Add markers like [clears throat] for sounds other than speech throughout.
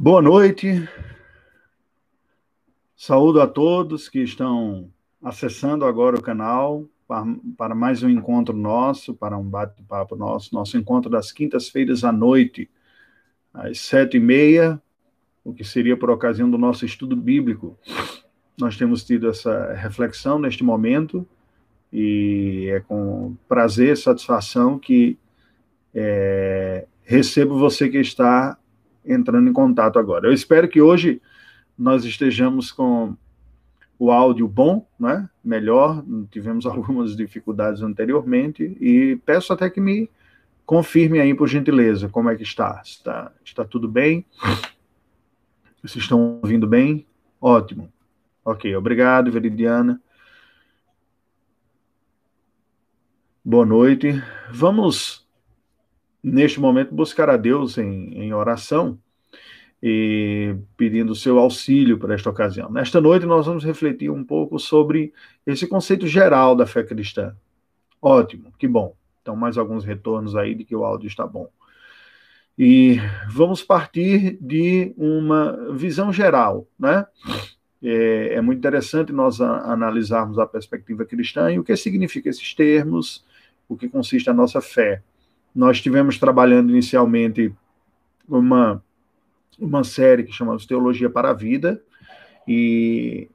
Boa noite. Saúdo a todos que estão acessando agora o canal para, mais um encontro nosso, para um bate-papo nosso, nosso encontro das quintas-feiras à noite, às sete e meia, o que seria por ocasião do nosso estudo bíblico. Nós temos tido essa reflexão neste momento e é com prazer e satisfação que é, recebo você que está entrando em contato agora. Eu espero que hoje nós estejamos com o áudio bom, né? melhor, tivemos [laughs] algumas dificuldades anteriormente, e peço até que me confirme aí, por gentileza, como é que está. Está, está tudo bem? Vocês estão ouvindo bem? Ótimo. Ok, obrigado, Veridiana. Boa noite. Vamos, neste momento, buscar a Deus em, em oração e pedindo seu auxílio para esta ocasião. Nesta noite, nós vamos refletir um pouco sobre esse conceito geral da fé cristã. Ótimo, que bom. Então, mais alguns retornos aí de que o áudio está bom. E vamos partir de uma visão geral, né? É, é muito interessante nós a, analisarmos a perspectiva cristã e o que significa esses termos, o que consiste a nossa fé. Nós estivemos trabalhando inicialmente uma uma série que chamamos Teologia para a Vida, e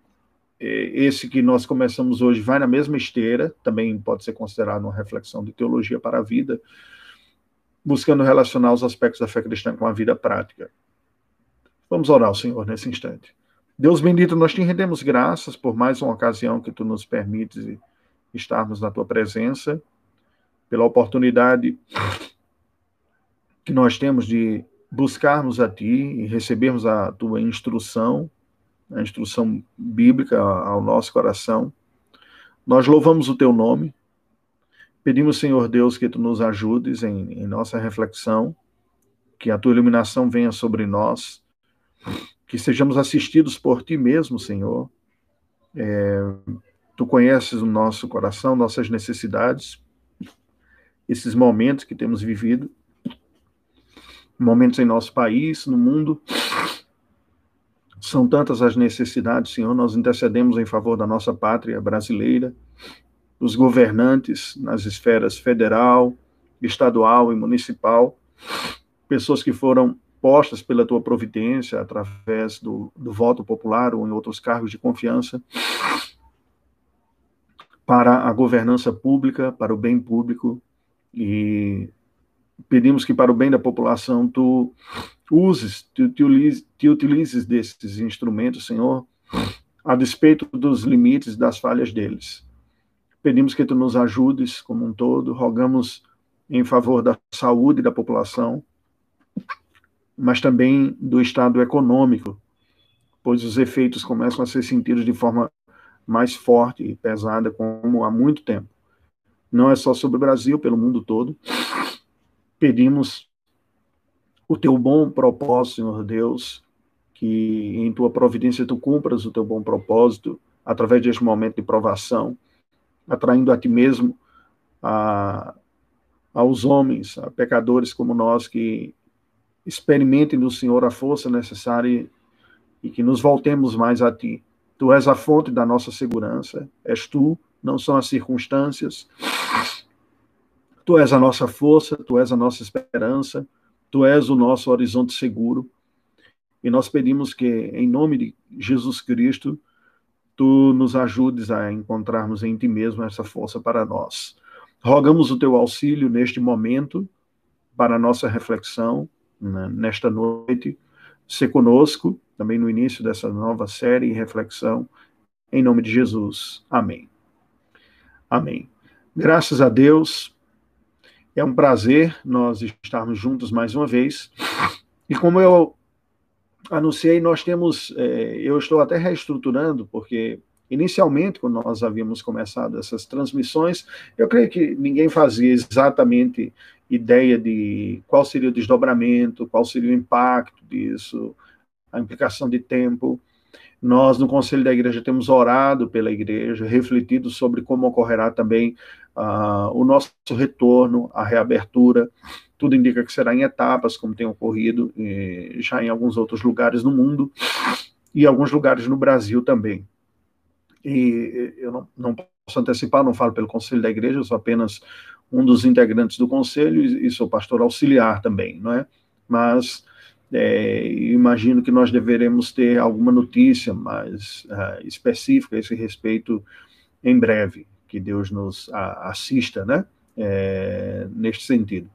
esse que nós começamos hoje vai na mesma esteira, também pode ser considerado uma reflexão de teologia para a vida, buscando relacionar os aspectos da fé cristã com a vida prática. Vamos orar ao Senhor nesse instante. Deus bendito, nós te rendemos graças por mais uma ocasião que tu nos permites estarmos na tua presença, pela oportunidade que nós temos de buscarmos a Ti e recebermos a Tua instrução, a instrução bíblica ao nosso coração. Nós louvamos o Teu nome, pedimos, Senhor Deus, que Tu nos ajudes em, em nossa reflexão, que a Tua iluminação venha sobre nós, que sejamos assistidos por Ti mesmo, Senhor. É, tu conheces o nosso coração, nossas necessidades, esses momentos que temos vivido momentos em nosso país, no mundo. São tantas as necessidades, Senhor, nós intercedemos em favor da nossa pátria brasileira, dos governantes nas esferas federal, estadual e municipal, pessoas que foram postas pela tua providência através do, do voto popular ou em outros cargos de confiança para a governança pública, para o bem público e pedimos que para o bem da população tu uses, tu, te, te utilizes desses instrumentos, Senhor, a despeito dos limites, das falhas deles. Pedimos que tu nos ajudes como um todo, rogamos em favor da saúde da população, mas também do estado econômico, pois os efeitos começam a ser sentidos de forma mais forte e pesada, como há muito tempo. Não é só sobre o Brasil, pelo mundo todo pedimos o teu bom propósito, Senhor Deus, que em tua providência tu cumpras o teu bom propósito através deste momento de provação, atraindo a ti mesmo a, aos homens, a pecadores como nós que experimentem do Senhor a força necessária e que nos voltemos mais a ti. Tu és a fonte da nossa segurança, és tu, não são as circunstâncias. Tu és a nossa força, tu és a nossa esperança, tu és o nosso horizonte seguro. E nós pedimos que, em nome de Jesus Cristo, tu nos ajudes a encontrarmos em ti mesmo essa força para nós. Rogamos o teu auxílio neste momento, para a nossa reflexão, né, nesta noite. Se conosco, também no início dessa nova série e reflexão, em nome de Jesus. Amém. Amém. Graças a Deus é um prazer nós estarmos juntos mais uma vez. E como eu anunciei, nós temos, é, eu estou até reestruturando, porque inicialmente, quando nós havíamos começado essas transmissões, eu creio que ninguém fazia exatamente ideia de qual seria o desdobramento, qual seria o impacto disso, a implicação de tempo. Nós, no Conselho da Igreja, temos orado pela igreja, refletido sobre como ocorrerá também uh, o nosso retorno, a reabertura, tudo indica que será em etapas, como tem ocorrido eh, já em alguns outros lugares no mundo e alguns lugares no Brasil também. E eu não, não posso antecipar, não falo pelo conselho da igreja, eu sou apenas um dos integrantes do conselho e, e sou pastor auxiliar também, não é? Mas é, imagino que nós deveremos ter alguma notícia mais uh, específica a esse respeito em breve, que Deus nos a, assista, né? É, neste sentido.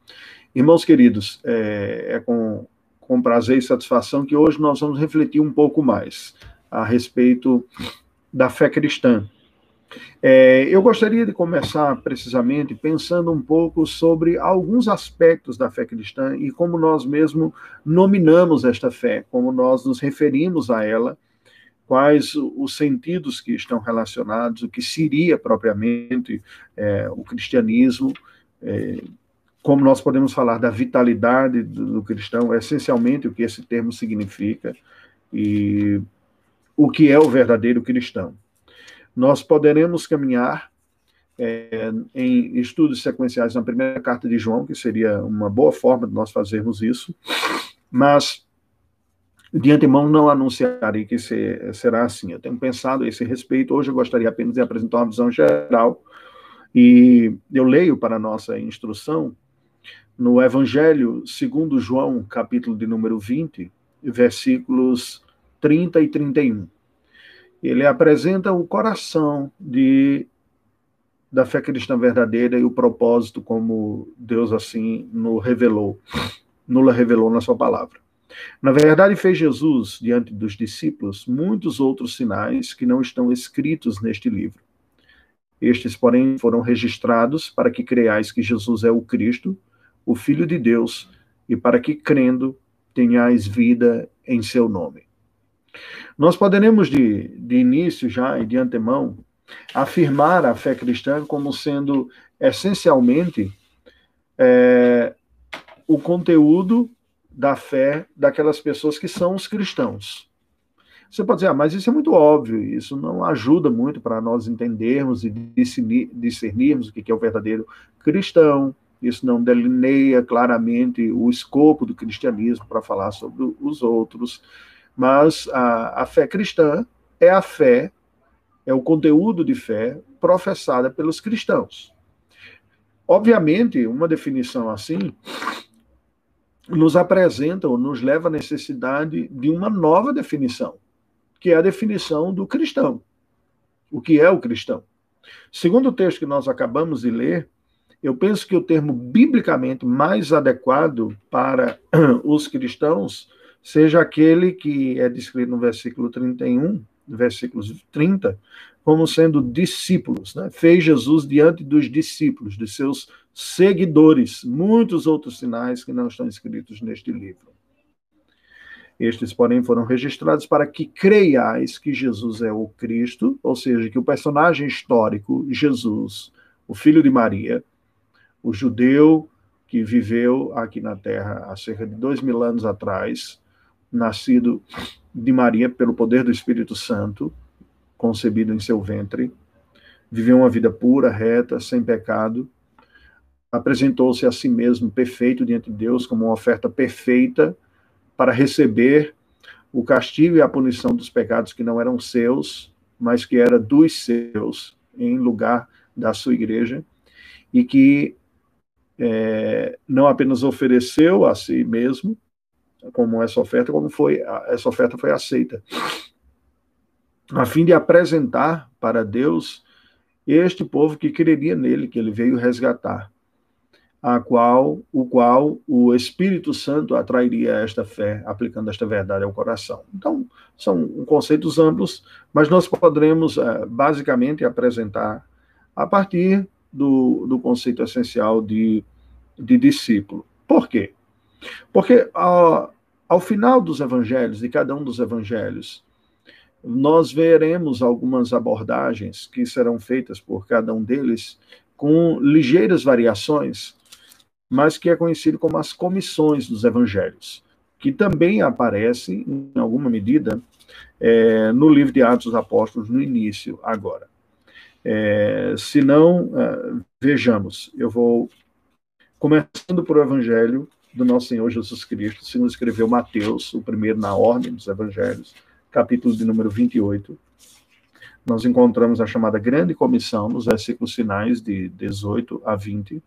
Irmãos queridos, é, é com, com prazer e satisfação que hoje nós vamos refletir um pouco mais a respeito da fé cristã. É, eu gostaria de começar precisamente pensando um pouco sobre alguns aspectos da fé cristã e como nós mesmo nominamos esta fé, como nós nos referimos a ela, quais os sentidos que estão relacionados, o que seria propriamente é, o cristianismo, é, como nós podemos falar da vitalidade do, do cristão, essencialmente o que esse termo significa e o que é o verdadeiro cristão. Nós poderemos caminhar é, em estudos sequenciais na primeira carta de João, que seria uma boa forma de nós fazermos isso, mas de antemão não anunciarei que será assim. Eu tenho pensado a esse respeito. Hoje eu gostaria apenas de apresentar uma visão geral e eu leio para a nossa instrução no Evangelho segundo João, capítulo de número 20, versículos 30 e 31 ele apresenta o coração de da fé cristã verdadeira e o propósito como Deus assim nos revelou, nos revelou na sua palavra. Na verdade, fez Jesus, diante dos discípulos, muitos outros sinais que não estão escritos neste livro. Estes, porém, foram registrados para que creiais que Jesus é o Cristo, o Filho de Deus, e para que, crendo, tenhais vida em seu nome. Nós poderemos, de, de início já e de antemão, afirmar a fé cristã como sendo essencialmente é, o conteúdo da fé daquelas pessoas que são os cristãos. Você pode dizer, ah, mas isso é muito óbvio, isso não ajuda muito para nós entendermos e discernirmos o que é o verdadeiro cristão, isso não delineia claramente o escopo do cristianismo para falar sobre os outros. Mas a, a fé cristã é a fé, é o conteúdo de fé professada pelos cristãos. Obviamente, uma definição assim nos apresenta ou nos leva à necessidade de uma nova definição, que é a definição do cristão. O que é o cristão? Segundo o texto que nós acabamos de ler, eu penso que o termo biblicamente mais adequado para [clears throat] os cristãos seja aquele que é descrito no versículo 31, versículos 30, como sendo discípulos. Né? Fez Jesus diante dos discípulos, de seus seguidores, muitos outros sinais que não estão escritos neste livro. Estes, porém, foram registrados para que creiais que Jesus é o Cristo, ou seja, que o personagem histórico, Jesus, o filho de Maria, o judeu que viveu aqui na Terra há cerca de dois mil anos atrás, nascido de Maria pelo poder do Espírito Santo, concebido em seu ventre, viveu uma vida pura, reta, sem pecado, apresentou-se a si mesmo perfeito diante de Deus, como uma oferta perfeita para receber o castigo e a punição dos pecados que não eram seus, mas que era dos seus, em lugar da sua igreja, e que é, não apenas ofereceu a si mesmo, como essa oferta, como foi essa oferta foi aceita, a fim de apresentar para Deus este povo que creria nele, que ele veio resgatar, a qual o qual o Espírito Santo atrairia esta fé, aplicando esta verdade ao coração. Então, são conceitos amplos, mas nós poderemos é, basicamente apresentar a partir do, do conceito essencial de, de discípulo. Por quê? Porque ao, ao final dos evangelhos, de cada um dos evangelhos, nós veremos algumas abordagens que serão feitas por cada um deles com ligeiras variações, mas que é conhecido como as comissões dos evangelhos, que também aparece, em alguma medida, é, no livro de Atos dos Apóstolos, no início, agora. É, se não, é, vejamos, eu vou começando por o Evangelho do nosso Senhor Jesus Cristo, segundo escreveu Mateus, o primeiro na ordem dos Evangelhos, capítulo de número 28. Nós encontramos a chamada Grande Comissão nos versículos finais de 18 a 20.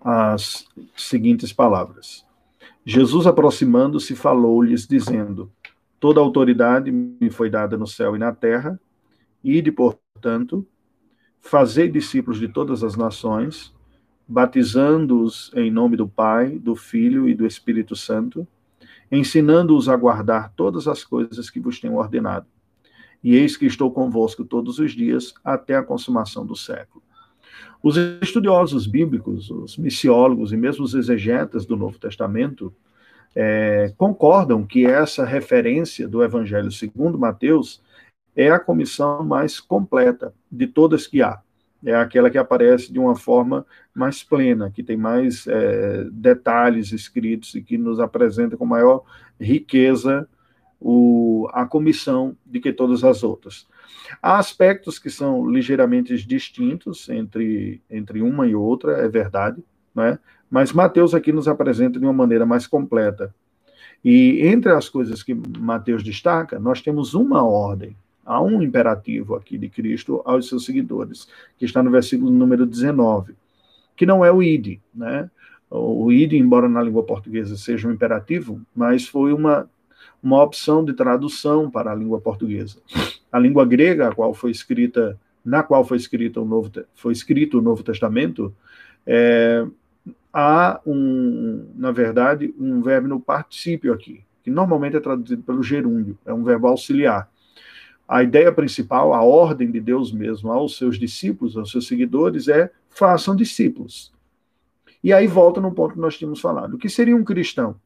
As seguintes palavras: Jesus, aproximando-se, falou-lhes, dizendo: Toda autoridade me foi dada no céu e na terra, ide, portanto, fazei discípulos de todas as nações, batizando-os em nome do Pai, do Filho e do Espírito Santo, ensinando-os a guardar todas as coisas que vos tenho ordenado. E eis que estou convosco todos os dias até a consumação do século. Os estudiosos bíblicos, os missiólogos e mesmo os exegetas do Novo Testamento é, concordam que essa referência do Evangelho segundo Mateus é a comissão mais completa de todas que há é aquela que aparece de uma forma mais plena, que tem mais é, detalhes escritos e que nos apresenta com maior riqueza o, a comissão de que todas as outras. Há aspectos que são ligeiramente distintos entre, entre uma e outra, é verdade, né? mas Mateus aqui nos apresenta de uma maneira mais completa. E entre as coisas que Mateus destaca, nós temos uma ordem Há um imperativo aqui de Cristo aos seus seguidores, que está no versículo número 19, que não é o id, né? O id, embora na língua portuguesa seja um imperativo, mas foi uma, uma opção de tradução para a língua portuguesa. A língua grega, a qual foi escrita, na qual foi escrito o Novo, foi escrito o Novo Testamento, é, há um, na verdade, um verbo no particípio aqui, que normalmente é traduzido pelo gerúndio, é um verbo auxiliar a ideia principal, a ordem de Deus mesmo aos seus discípulos, aos seus seguidores, é façam discípulos. E aí volta no ponto que nós tínhamos falado. O que seria um cristão?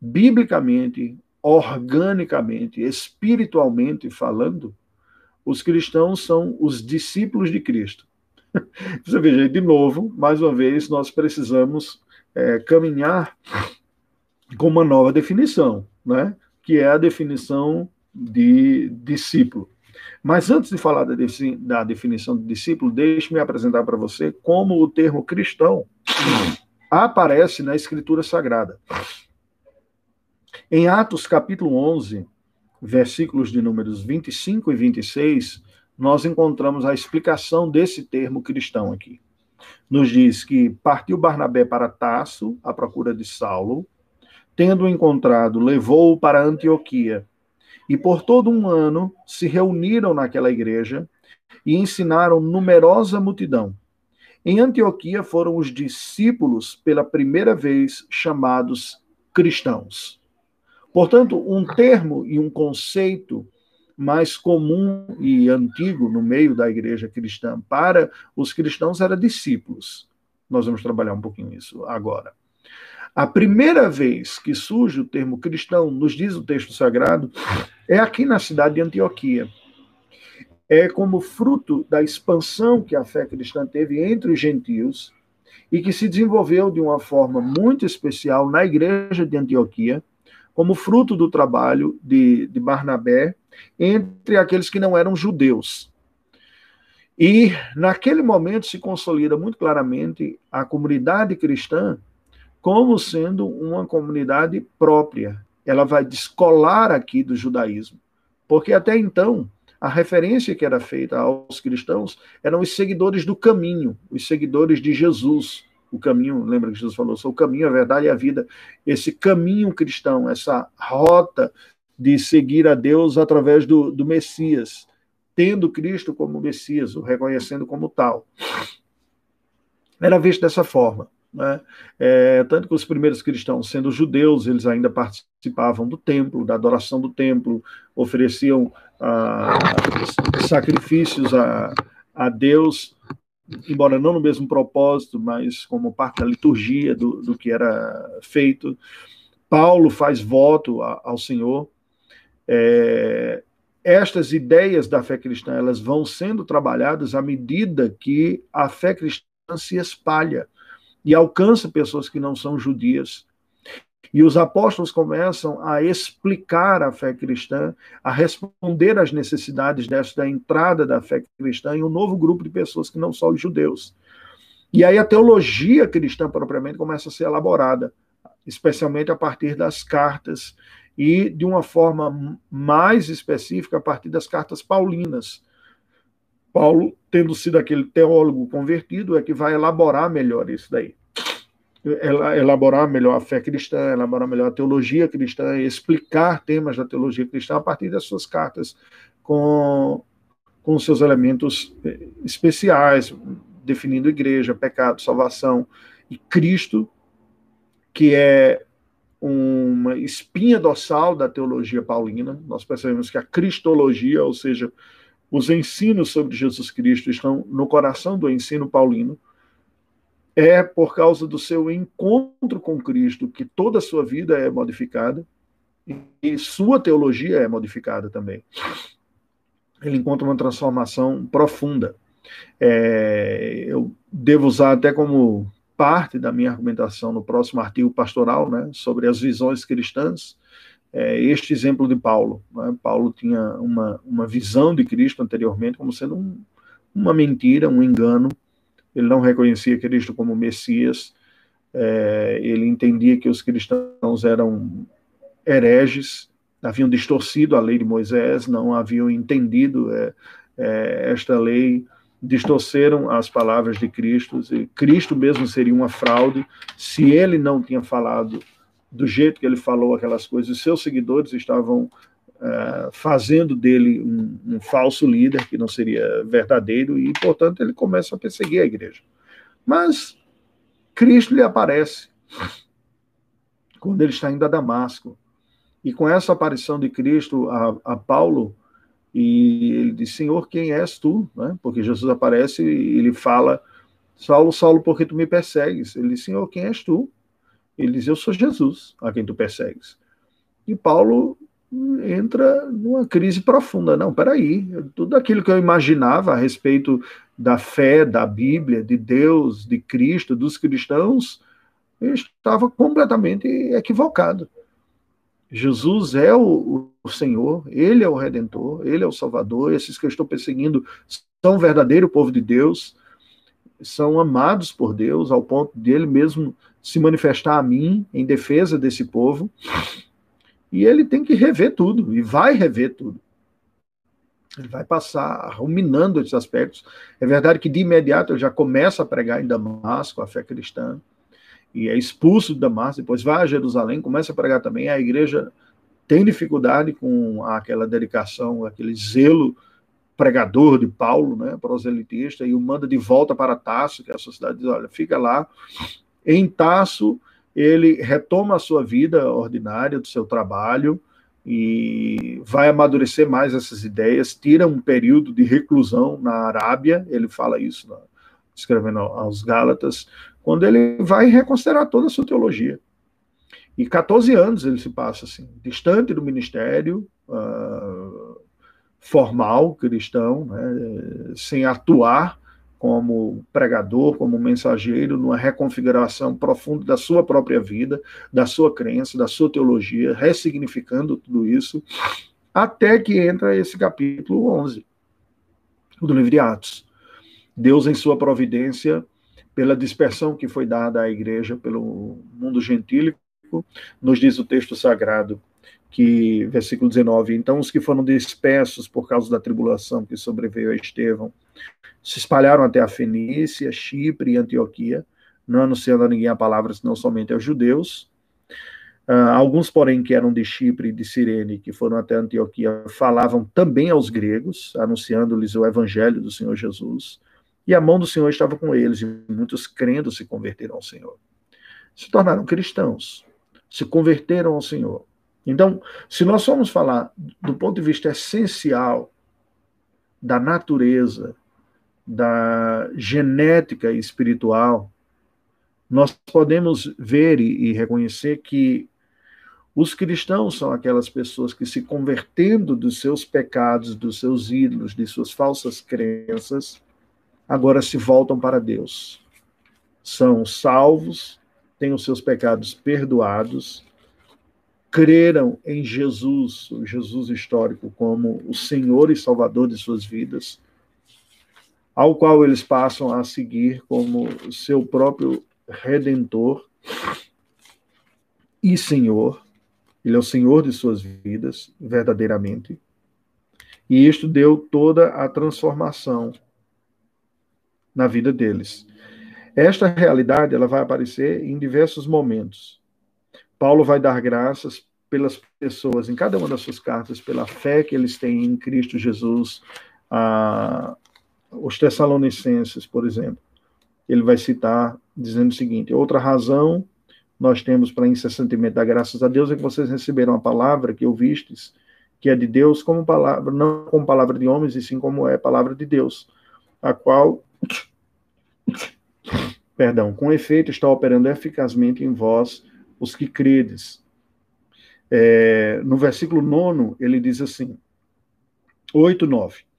Biblicamente, organicamente, espiritualmente falando, os cristãos são os discípulos de Cristo. [laughs] Você veja, de novo, mais uma vez, nós precisamos é, caminhar com uma nova definição, né? que é a definição de discípulo. Mas antes de falar da definição de discípulo, deixe-me apresentar para você como o termo cristão aparece na Escritura Sagrada. Em Atos capítulo 11, versículos de números 25 e 26, nós encontramos a explicação desse termo cristão aqui. Nos diz que partiu Barnabé para Tasso, à procura de Saulo, tendo encontrado, levou-o para Antioquia e por todo um ano se reuniram naquela igreja e ensinaram numerosa multidão. Em Antioquia foram os discípulos pela primeira vez chamados cristãos. Portanto, um termo e um conceito mais comum e antigo no meio da igreja cristã para os cristãos era discípulos. Nós vamos trabalhar um pouquinho isso agora. A primeira vez que surge o termo cristão, nos diz o texto sagrado, é aqui na cidade de Antioquia. É como fruto da expansão que a fé cristã teve entre os gentios e que se desenvolveu de uma forma muito especial na igreja de Antioquia, como fruto do trabalho de, de Barnabé entre aqueles que não eram judeus. E naquele momento se consolida muito claramente a comunidade cristã como sendo uma comunidade própria. Ela vai descolar aqui do judaísmo, porque até então a referência que era feita aos cristãos eram os seguidores do caminho, os seguidores de Jesus. O caminho, lembra que Jesus falou, sou o caminho, a verdade e a vida. Esse caminho cristão, essa rota de seguir a Deus através do, do Messias, tendo Cristo como Messias, o reconhecendo como tal. Era visto dessa forma. Né? É, tanto que os primeiros cristãos, sendo judeus, eles ainda participavam do templo, da adoração do templo, ofereciam ah, sacrifícios a, a Deus, embora não no mesmo propósito, mas como parte da liturgia do, do que era feito. Paulo faz voto a, ao Senhor. É, estas ideias da fé cristã elas vão sendo trabalhadas à medida que a fé cristã se espalha e alcança pessoas que não são judias. E os apóstolos começam a explicar a fé cristã, a responder às necessidades desta entrada da fé cristã em um novo grupo de pessoas que não são os judeus. E aí a teologia cristã propriamente começa a ser elaborada, especialmente a partir das cartas e de uma forma mais específica a partir das cartas paulinas. Paulo, tendo sido aquele teólogo convertido, é que vai elaborar melhor isso daí. Elaborar melhor a fé cristã, elaborar melhor a teologia cristã, explicar temas da teologia cristã a partir das suas cartas, com, com seus elementos eh, especiais, definindo igreja, pecado, salvação, e Cristo, que é uma espinha dorsal da teologia paulina. Nós percebemos que a cristologia, ou seja, os ensinos sobre Jesus Cristo, estão no coração do ensino paulino. É por causa do seu encontro com Cristo que toda a sua vida é modificada e sua teologia é modificada também. Ele encontra uma transformação profunda. É, eu devo usar até como parte da minha argumentação no próximo artigo pastoral, né, sobre as visões cristãs, é, este exemplo de Paulo. Né? Paulo tinha uma, uma visão de Cristo anteriormente como sendo um, uma mentira, um engano. Ele não reconhecia Cristo como Messias. É, ele entendia que os cristãos eram hereges, haviam distorcido a lei de Moisés, não haviam entendido é, é esta lei distorceram as palavras de Cristo, e Cristo mesmo seria uma fraude se ele não tinha falado do jeito que ele falou aquelas coisas. Seus seguidores estavam uh, fazendo dele um, um, falso líder que não seria verdadeiro e, portanto, ele começa a perseguir a igreja. Mas Cristo lhe aparece quando ele está indo a Damasco. E com essa aparição de Cristo a, a Paulo, e ele diz: Senhor, quem és tu? Né? Porque Jesus aparece e ele fala: Saulo, Saulo, por que tu me persegues? Ele diz: Senhor, quem és tu? Ele diz: Eu sou Jesus, a quem tu persegues. E Paulo entra numa crise profunda. Não, peraí, tudo aquilo que eu imaginava a respeito da fé, da Bíblia, de Deus, de Cristo, dos cristãos, estava completamente equivocado. Jesus é o, o, Senhor, Ele é o Redentor, Ele é o Salvador. Esses que eu estou perseguindo são o verdadeiro povo de Deus, são amados por Deus, ao ponto de Ele mesmo se manifestar a mim em defesa desse povo. E ele tem que rever tudo, e vai rever tudo. Ele vai passar ruminando esses aspectos. É verdade que de imediato ele já começa a pregar em Damasco a fé cristã e é expulso de Damasco, depois vai a Jerusalém, começa a pregar também, a igreja tem dificuldade com aquela dedicação, aquele zelo pregador de Paulo, né, proselitista, e o manda de volta para Tasso, que é a sociedade diz, olha, fica lá. Em Tasso, ele retoma a sua vida ordinária, do seu trabalho, e vai amadurecer mais essas ideias, tira um período de reclusão na Arábia, ele fala isso escrevendo aos Gálatas, quando ele vai reconsiderar toda a sua teologia. E 14 anos ele se passa assim, distante do ministério uh, formal cristão, né, sem atuar como pregador, como mensageiro, numa reconfiguração profunda da sua própria vida, da sua crença, da sua teologia, ressignificando tudo isso, até que entra esse capítulo 11 do livro de Atos. Deus, em sua providência, pela dispersão que foi dada à igreja pelo mundo gentílico, nos diz o texto sagrado que, versículo 19, então os que foram dispersos por causa da tribulação que sobreveio a Estevão, se espalharam até a Fenícia, Chipre e Antioquia, não anunciando a ninguém a palavra, senão somente aos judeus. Uh, alguns, porém, que eram de Chipre e de Cirene, que foram até Antioquia, falavam também aos gregos, anunciando-lhes o evangelho do Senhor Jesus. E a mão do Senhor estava com eles, e muitos crendo se converteram ao Senhor. Se tornaram cristãos, se converteram ao Senhor. Então, se nós formos falar do ponto de vista essencial da natureza, da genética espiritual, nós podemos ver e, reconhecer que os cristãos são aquelas pessoas que, se convertendo dos seus pecados, dos seus ídolos, de suas falsas crenças, agora se voltam para Deus. São salvos, têm os seus pecados perdoados, creram em Jesus, o Jesus histórico, como o Senhor e Salvador de suas vidas, ao qual eles passam a seguir como seu próprio redentor e Senhor. Ele é o Senhor de suas vidas, verdadeiramente. E isto deu toda a transformação na vida deles. Esta realidade ela vai aparecer em diversos momentos. Paulo vai dar graças pelas pessoas em cada uma das suas cartas, pela fé que eles têm em Cristo Jesus. Ah, os Tessalonicenses, por exemplo, ele vai citar dizendo o seguinte: outra razão nós temos para incessantemente dar graças a Deus é que vocês receberam a palavra que ouvistes, que é de Deus, como palavra, não como palavra de homens, e sim como é palavra de Deus, a qual, perdão, com efeito está operando eficazmente em vós os que credes. É, no versículo 9, ele diz assim, 8, 9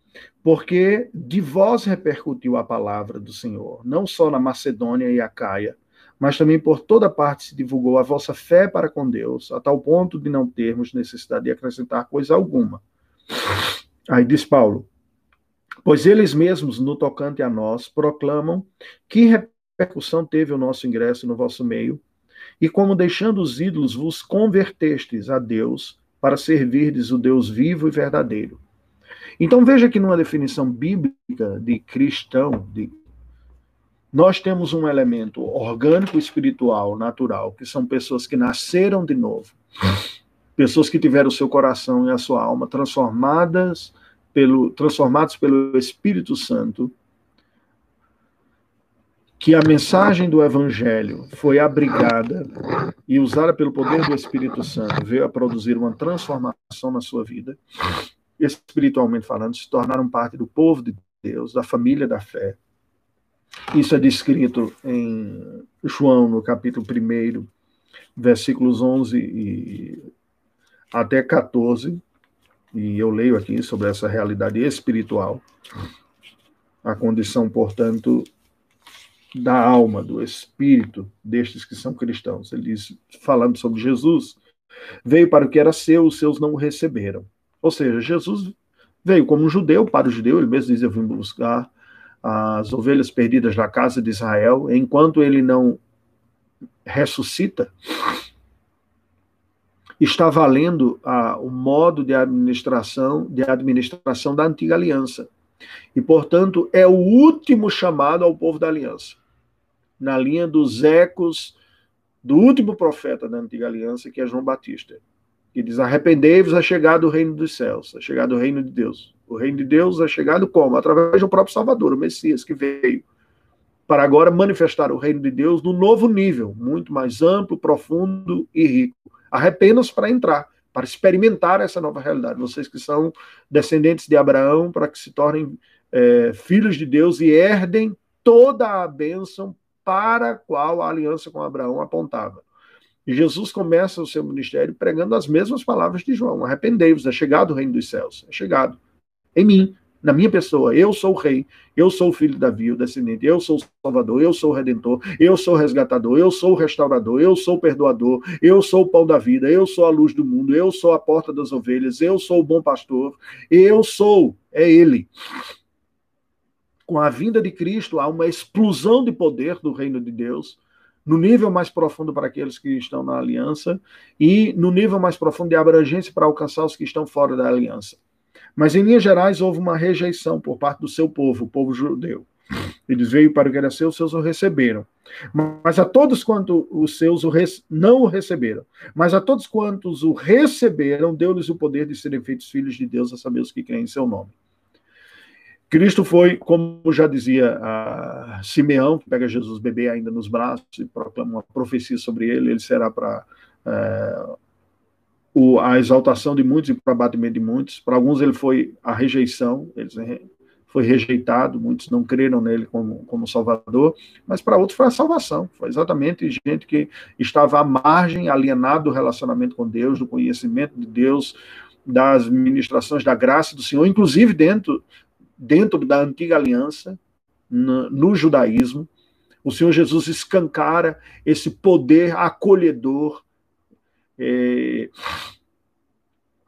porque de vós repercutiu a palavra do Senhor, não só na Macedônia e Acaia, mas também por toda parte se divulgou a vossa fé para com Deus, a tal ponto de não termos necessidade de acrescentar coisa alguma. Aí diz Paulo: Pois eles mesmos, no tocante a nós, proclamam que repercussão teve o nosso ingresso no vosso meio, e como deixando os ídolos vos convertestes a Deus para servirdes o Deus vivo e verdadeiro então veja que numa definição bíblica de cristão, de, nós temos um elemento orgânico, espiritual, natural, que são pessoas que nasceram de novo, pessoas que tiveram o seu coração e a sua alma transformadas pelo, transformados pelo Espírito Santo, que a mensagem do Evangelho foi abrigada e usada pelo poder do Espírito Santo, veio a produzir uma transformação na sua vida espiritualmente falando, se tornaram parte do povo de Deus, da família da fé. Isso é descrito em João, no capítulo 1, versículos 11 e até 14, e eu leio aqui sobre essa realidade espiritual, a condição, portanto, da alma, do espírito destes que são cristãos. Ele diz, falando sobre Jesus, veio para o que era seu, os seus não o receberam. Ou seja, Jesus veio como um judeu para o judeu, ele mesmo diz: Eu vim buscar as ovelhas perdidas da casa de Israel, enquanto ele não ressuscita, está valendo ah, o modo de administração, de administração da antiga aliança. E, portanto, é o último chamado ao povo da aliança. Na linha dos ecos do último profeta da antiga aliança, que é João Batista que diz: Arrependei-vos a chegar do reino dos céus, a chegar do reino de Deus. O reino de Deus é chegado como? Através do próprio Salvador, o Messias, que veio para agora manifestar o reino de Deus num novo nível, muito mais amplo, profundo e rico. Arrependam-se para entrar, para experimentar essa nova realidade. Vocês que são descendentes de Abraão, para que se tornem é, filhos de Deus e herdem toda a bênção para a qual a aliança com Abraão apontava. Jesus começa o seu ministério pregando as mesmas palavras de João: arrependei-vos, é chegado o reino dos céus, é chegado. Em mim, na minha pessoa, eu sou o rei, eu sou o filho de Davi, o descendente, eu sou o salvador, eu sou o redentor, eu sou o resgatador, eu sou o restaurador, eu sou o perdoador, eu sou o pão da vida, eu sou a luz do mundo, eu sou a porta das ovelhas, eu sou o bom pastor, eu sou, é ele. Com a vinda de Cristo há uma explosão de poder do reino de Deus no nível mais profundo para aqueles que estão na aliança e no nível mais profundo de abrangência para alcançar os que estão fora da aliança. Mas em linhas gerais houve uma rejeição por parte do seu povo, o povo judeu. Eles veio para o que era seu, os seus o receberam. Mas a todos quanto os seus o não o receberam, mas a todos quantos o receberam, deu-lhes o poder de serem feitos filhos de Deus, a saber os que creem em seu nome. Cristo foi, como já dizia a Simeão, que pega Jesus bebê ainda nos braços e proclama uma profecia sobre ele, ele será para é, a exaltação de muitos e para abatimento de muitos. Para alguns ele foi a rejeição, ele foi rejeitado, muitos não creram nele como, como Salvador, mas para outros foi a salvação. Foi exatamente gente que estava à margem, alienado do relacionamento com Deus, do conhecimento de Deus, das ministrações da graça do Senhor, inclusive dentro dentro da antiga aliança, no, no judaísmo, o Senhor Jesus escancara esse poder acolhedor, é,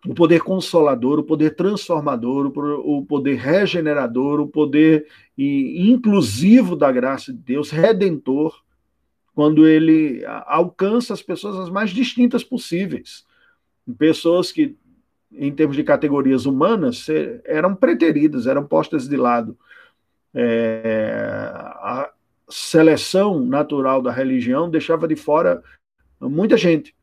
o poder consolador, o poder transformador, o poder regenerador, o poder inclusivo da graça de Deus, redentor, quando ele alcança as pessoas as mais distintas possíveis. Pessoas que, em termos de categorias humanas, eram preteridas, eram postas de lado. É, a seleção natural da religião deixava de fora muita gente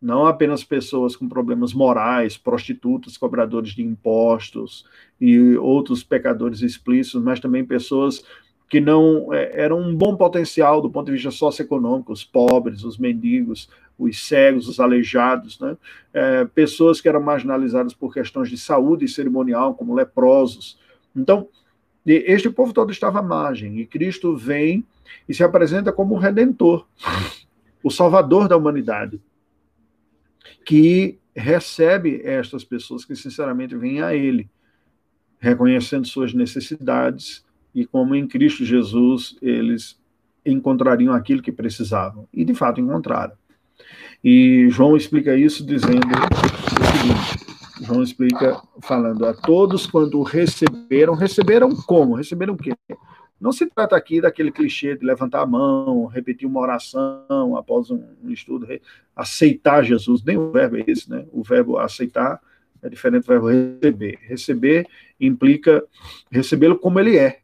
não apenas pessoas com problemas morais, prostitutas, cobradores de impostos e outros pecadores explícitos, mas também pessoas que não é, eram um bom potencial do ponto de vista socioeconômico, os pobres, os mendigos, os cegos, os aleijados, né? É, pessoas que eram marginalizadas por questões de saúde e cerimonial, como leprosos. Então, este povo todo estava à margem, e Cristo vem e se apresenta como o redentor, o salvador da humanidade que recebe estas pessoas que sinceramente vêm a Ele, reconhecendo suas necessidades e como em Cristo Jesus eles encontrariam aquilo que precisavam. E de fato encontraram. E João explica isso dizendo o seguinte: João explica falando a todos quando receberam, receberam como? Receberam o quê? Não se trata aqui daquele clichê de levantar a mão, repetir uma oração após um, estudo, aceitar Jesus. Nem o verbo é esse, né? O verbo aceitar é diferente do verbo receber. Receber implica recebê-lo como ele é,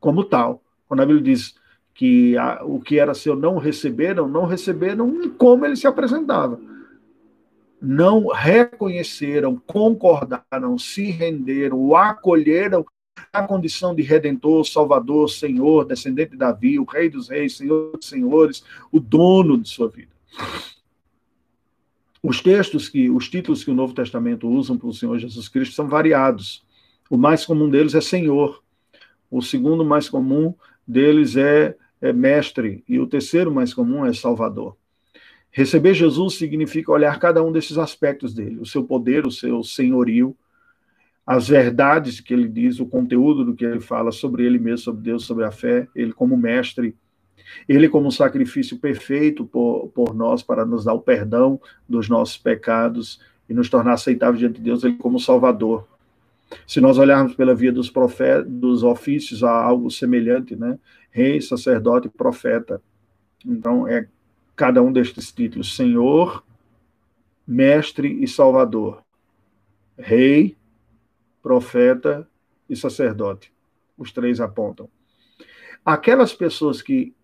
como tal. Quando a Bíblia diz que a, o que era seu não receberam, não receberam como ele se apresentava. Não reconheceram, concordaram, se renderam, o acolheram a condição de redentor, salvador, senhor, descendente de Davi, o rei dos reis, senhor dos senhores, o dono de sua vida. Os textos que, os títulos que o Novo Testamento usa para o Senhor Jesus Cristo são variados. O mais comum deles é Senhor. O segundo mais comum deles é, é Mestre. E o terceiro mais comum é Salvador. Receber Jesus significa olhar cada um desses aspectos dele: o seu poder, o seu senhorio, as verdades que ele diz, o conteúdo do que ele fala sobre ele mesmo, sobre Deus, sobre a fé, ele como mestre, ele como sacrifício perfeito por, por nós para nos dar o perdão dos nossos pecados e nos tornar aceitáveis diante de Deus, ele como salvador. Se nós olharmos pela via dos profetas, dos ofícios, há algo semelhante, né? Rei, sacerdote, profeta. Então, é cada um destes títulos: Senhor, Mestre e Salvador. Rei, profeta e sacerdote. Os três apontam. Aquelas pessoas que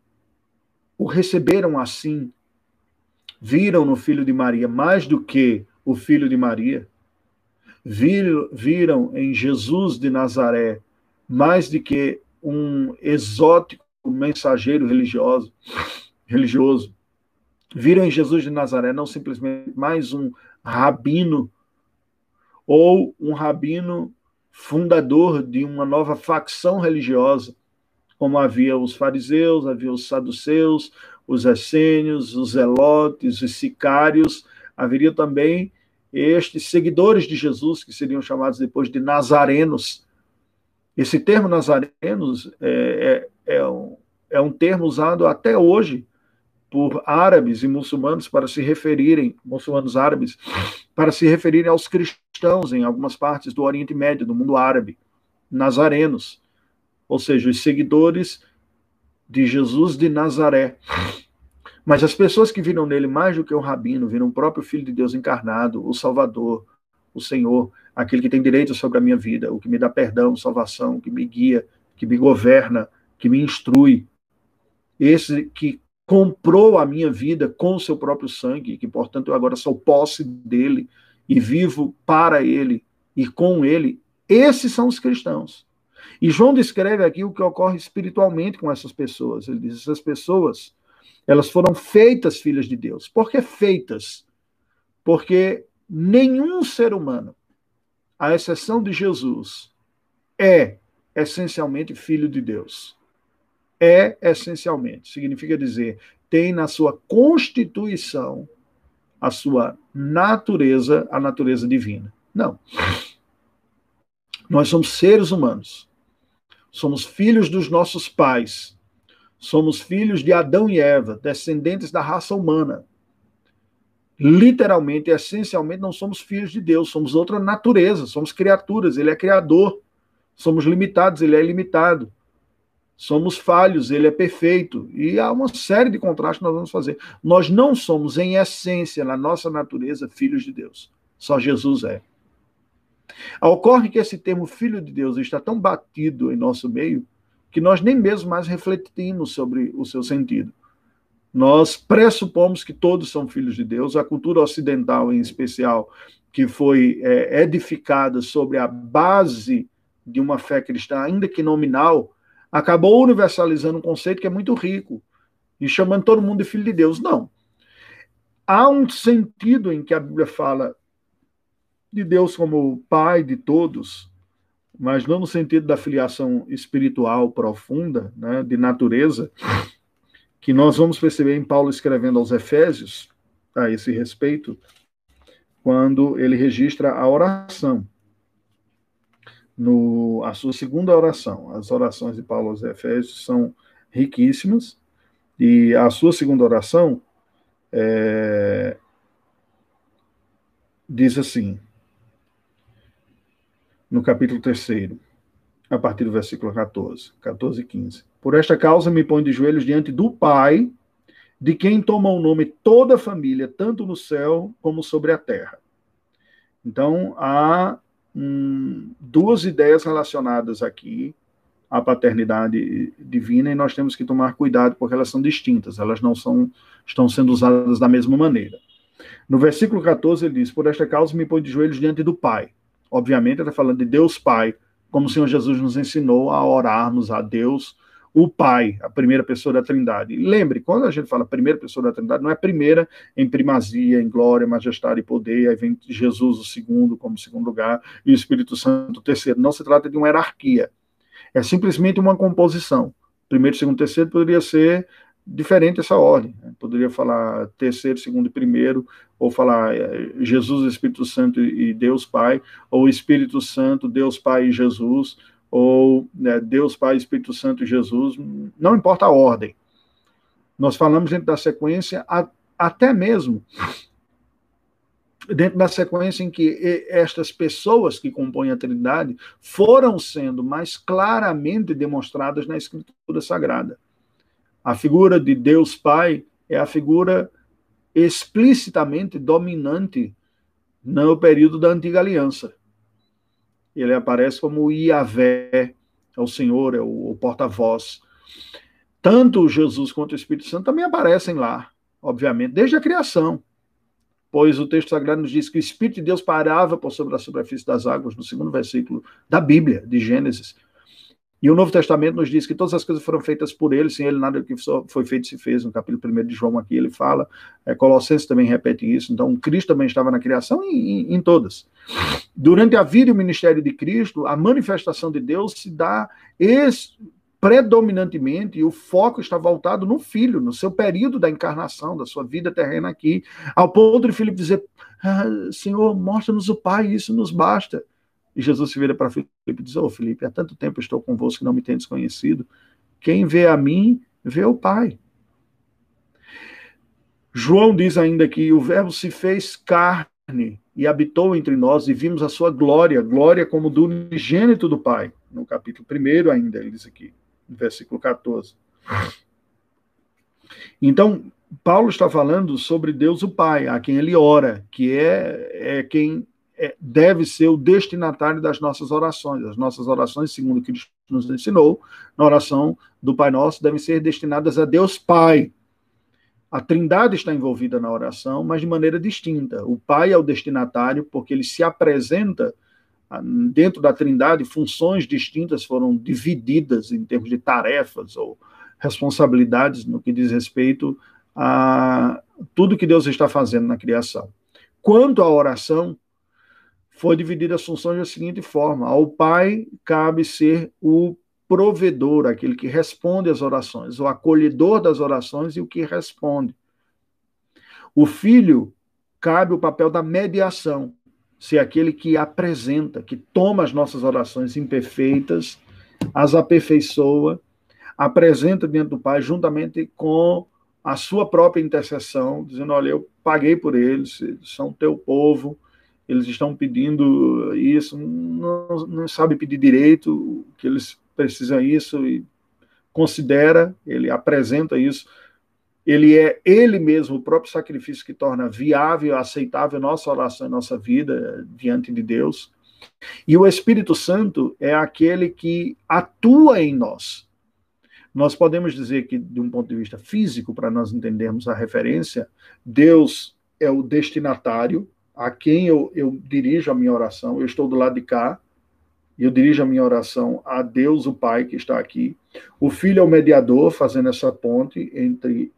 o receberam assim, viram no filho de Maria mais do que o filho de Maria, viram, viram em Jesus de Nazaré mais do que um exótico mensageiro religioso, religioso. Viram em Jesus de Nazaré não simplesmente mais um rabino ou um rabino fundador de uma nova facção religiosa, como havia os fariseus, havia os saduceus, os essênios, os zelotes, os sicários, haveria também estes seguidores de Jesus, que seriam chamados depois de nazarenos. Esse termo nazarenos é, é, é, um, é um termo usado até hoje por árabes e muçulmanos para se referirem, muçulmanos árabes, para se referirem aos cristãos em algumas partes do Oriente Médio, do mundo árabe, nazarenos, ou seja, os seguidores de Jesus de Nazaré. Mas as pessoas que viram nele mais do que um rabino, viram o próprio Filho de Deus encarnado, o Salvador, o Senhor, aquele que tem direito sobre a minha vida, o que me dá perdão, salvação, que me guia, que me governa, que me instrui. Esse que comprou a minha vida com o seu próprio sangue, que portanto eu agora sou posse dele e vivo para ele e com ele. Esses são os cristãos. E João descreve aqui o que ocorre espiritualmente com essas pessoas. Ele diz: essas pessoas, elas foram feitas filhas de Deus. Por que feitas? Porque nenhum ser humano, à exceção de Jesus, é essencialmente filho de Deus é essencialmente. Significa dizer, tem na sua constituição a sua natureza, a natureza divina. Não. Nós somos seres humanos. Somos filhos dos nossos pais. Somos filhos de Adão e Eva, descendentes da raça humana. literalmente, essencialmente, não somos filhos de Deus, somos outra natureza, somos criaturas, ele é criador. Somos limitados, ele é ilimitado. Somos falhos, ele é perfeito. E há uma série de contrastes que nós vamos fazer. Nós não somos, em essência, na nossa natureza, filhos de Deus. Só Jesus é. Ocorre que esse termo filho de Deus está tão batido em nosso meio que nós nem mesmo mais refletimos sobre o seu sentido. Nós pressupomos que todos são filhos de Deus, a cultura ocidental em especial, que foi é, edificada sobre a base de uma fé cristã, ainda que nominal, acabou universalizando um conceito que é muito rico e chamando todo mundo de filho de Deus. Não. Há um sentido em que a Bíblia fala de Deus como pai de todos, mas não no sentido da filiação espiritual profunda, né, de natureza, que nós vamos perceber em Paulo escrevendo aos Efésios a esse respeito, quando ele registra a oração. No, a sua segunda oração. As orações de Paulo aos Efésios são riquíssimas, e a sua segunda oração é, diz assim, no capítulo 3, a partir do versículo 14, 14 e 15. Por esta causa me ponho de joelhos diante do Pai, de quem toma o nome toda a família, tanto no céu como sobre a terra. Então, há hum, duas ideias relacionadas aqui à paternidade divina e nós temos que tomar cuidado porque elas são distintas, elas não são estão sendo usadas da mesma maneira. No versículo 14 ele diz: Por esta causa me ponho de joelhos diante do Pai. Obviamente, está falando de Deus Pai, como o Senhor Jesus nos ensinou a orarmos a Deus o Pai, a primeira pessoa da Trindade. lembre, quando a gente fala primeira pessoa da Trindade, não é primeira em primazia, em glória, majestade e poder, aí vem Jesus o segundo como segundo lugar e o Espírito Santo o terceiro. Não se trata de uma hierarquia. É simplesmente uma composição. Primeiro, segundo, terceiro poderia ser diferente essa ordem. Né? Poderia falar terceiro, segundo e primeiro, ou falar eh, Jesus, Espírito Santo e Deus Pai, ou Espírito Santo, Deus Pai e Jesus, ou né, Deus, Pai, Espírito Santo e Jesus, não importa a ordem. Nós falamos dentro da sequência, até mesmo dentro da sequência em que estas pessoas que compõem a Trindade foram sendo mais claramente demonstradas na Escritura Sagrada. A figura de Deus Pai é a figura explicitamente dominante no período da Antiga Aliança ele aparece como Iavé, é o Senhor, é o, o porta-voz. Tanto Jesus quanto o Espírito Santo também aparecem lá, obviamente, desde a criação. Pois o texto sagrado nos diz que o Espírito de Deus parava por sobre a superfície das águas, no segundo versículo da Bíblia, de Gênesis. E o Novo Testamento nos diz que todas as coisas foram feitas por ele, sem ele nada que foi feito se fez. No capítulo 1 de João aqui ele fala, é, Colossenses também repete isso. Então, Cristo também estava na criação e em, em todas. Durante a vida e o ministério de Cristo, a manifestação de Deus se dá predominantemente, e o foco está voltado no Filho, no seu período da encarnação, da sua vida terrena aqui, ao ponto de Filipe dizer, ah, Senhor, mostra-nos o Pai, isso nos basta. E Jesus se vira para Filipe e diz: Ô oh, Filipe, há tanto tempo estou convosco que não me tem desconhecido. Quem vê a mim, vê o Pai. João diz ainda que o Verbo se fez carne e habitou entre nós e vimos a sua glória, glória como do unigênito do Pai. No capítulo 1 ainda, ele diz aqui, no versículo 14. Então, Paulo está falando sobre Deus o Pai, a quem ele ora, que é, é quem é, deve ser o destinatário das nossas orações. As nossas orações, segundo Cristo nos ensinou, na oração do Pai Nosso, devem ser destinadas a Deus Pai. A Trindade está envolvida na oração, mas de maneira distinta. O Pai é o destinatário porque ele se apresenta ah, dentro da Trindade, funções distintas foram divididas em termos de tarefas ou responsabilidades no que diz respeito a tudo que Deus está fazendo na criação. Quanto à oração, foi dividida as funções da seguinte forma: ao pai cabe ser o provedor, aquele que responde às orações, o acolhedor das orações e o que responde. O filho cabe o papel da mediação, ser aquele que apresenta, que toma as nossas orações imperfeitas, as aperfeiçoa, apresenta diante do pai juntamente com a sua própria intercessão, dizendo: Olha, eu paguei por eles, são teu povo, eles estão pedindo isso, não, não sabe pedir direito, que eles precisam isso, e considera, ele apresenta isso. Ele é ele mesmo, o próprio sacrifício que torna viável, aceitável nossa oração, nossa vida diante de Deus. E o Espírito Santo é aquele que atua em nós. Nós podemos dizer que, de um ponto de vista físico, para nós entendermos a referência, Deus é o destinatário a quem eu, eu dirijo a minha oração. Eu estou do lado de cá, e eu dirijo a minha oração a Deus, o Pai, que está aqui. O Filho é o mediador, fazendo essa ponte entre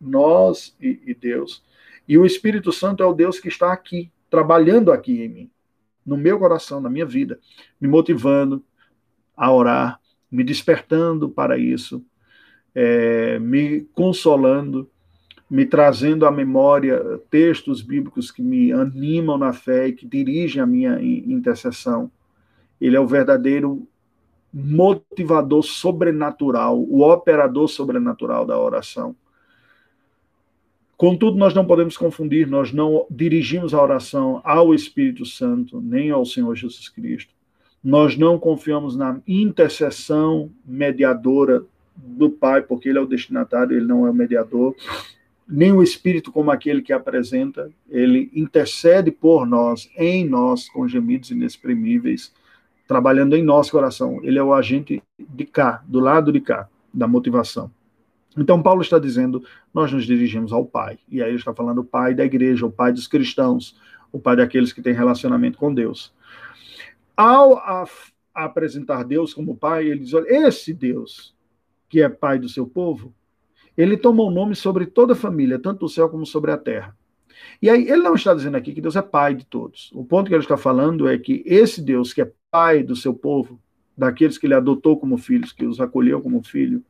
nós e, e Deus. E o Espírito Santo é o Deus que está aqui, trabalhando aqui em mim, no meu coração, na minha vida, me motivando a orar, me despertando para isso, é, me consolando, me trazendo à memória textos bíblicos que me animam na fé e que dirigem a minha intercessão. Ele é o verdadeiro motivador sobrenatural, o operador sobrenatural da oração. Contudo, nós não podemos confundir, nós não dirigimos a oração ao Espírito Santo, nem ao Senhor Jesus Cristo nós não confiamos na intercessão mediadora do Pai, porque ele é o destinatário, ele não é o mediador, nem o Espírito como aquele que apresenta, ele intercede por nós, em nós, com gemidos inexprimíveis, trabalhando em nosso coração. Ele é o agente de cá, do lado de cá, da motivação. Então, Paulo está dizendo: nós nos dirigimos ao Pai. E aí ele está falando o Pai da igreja, o Pai dos cristãos, o Pai daqueles que têm relacionamento com Deus ao apresentar Deus como Pai, ele diz: olha, esse Deus, que é Pai do seu povo, ele tomou o nome sobre toda a família, tanto do céu como sobre a terra. E aí, ele não está dizendo aqui que Deus é Pai de todos. O ponto que ele está falando é que esse Deus, que é Pai do seu povo, daqueles que ele adotou como filhos, que os acolheu como filho,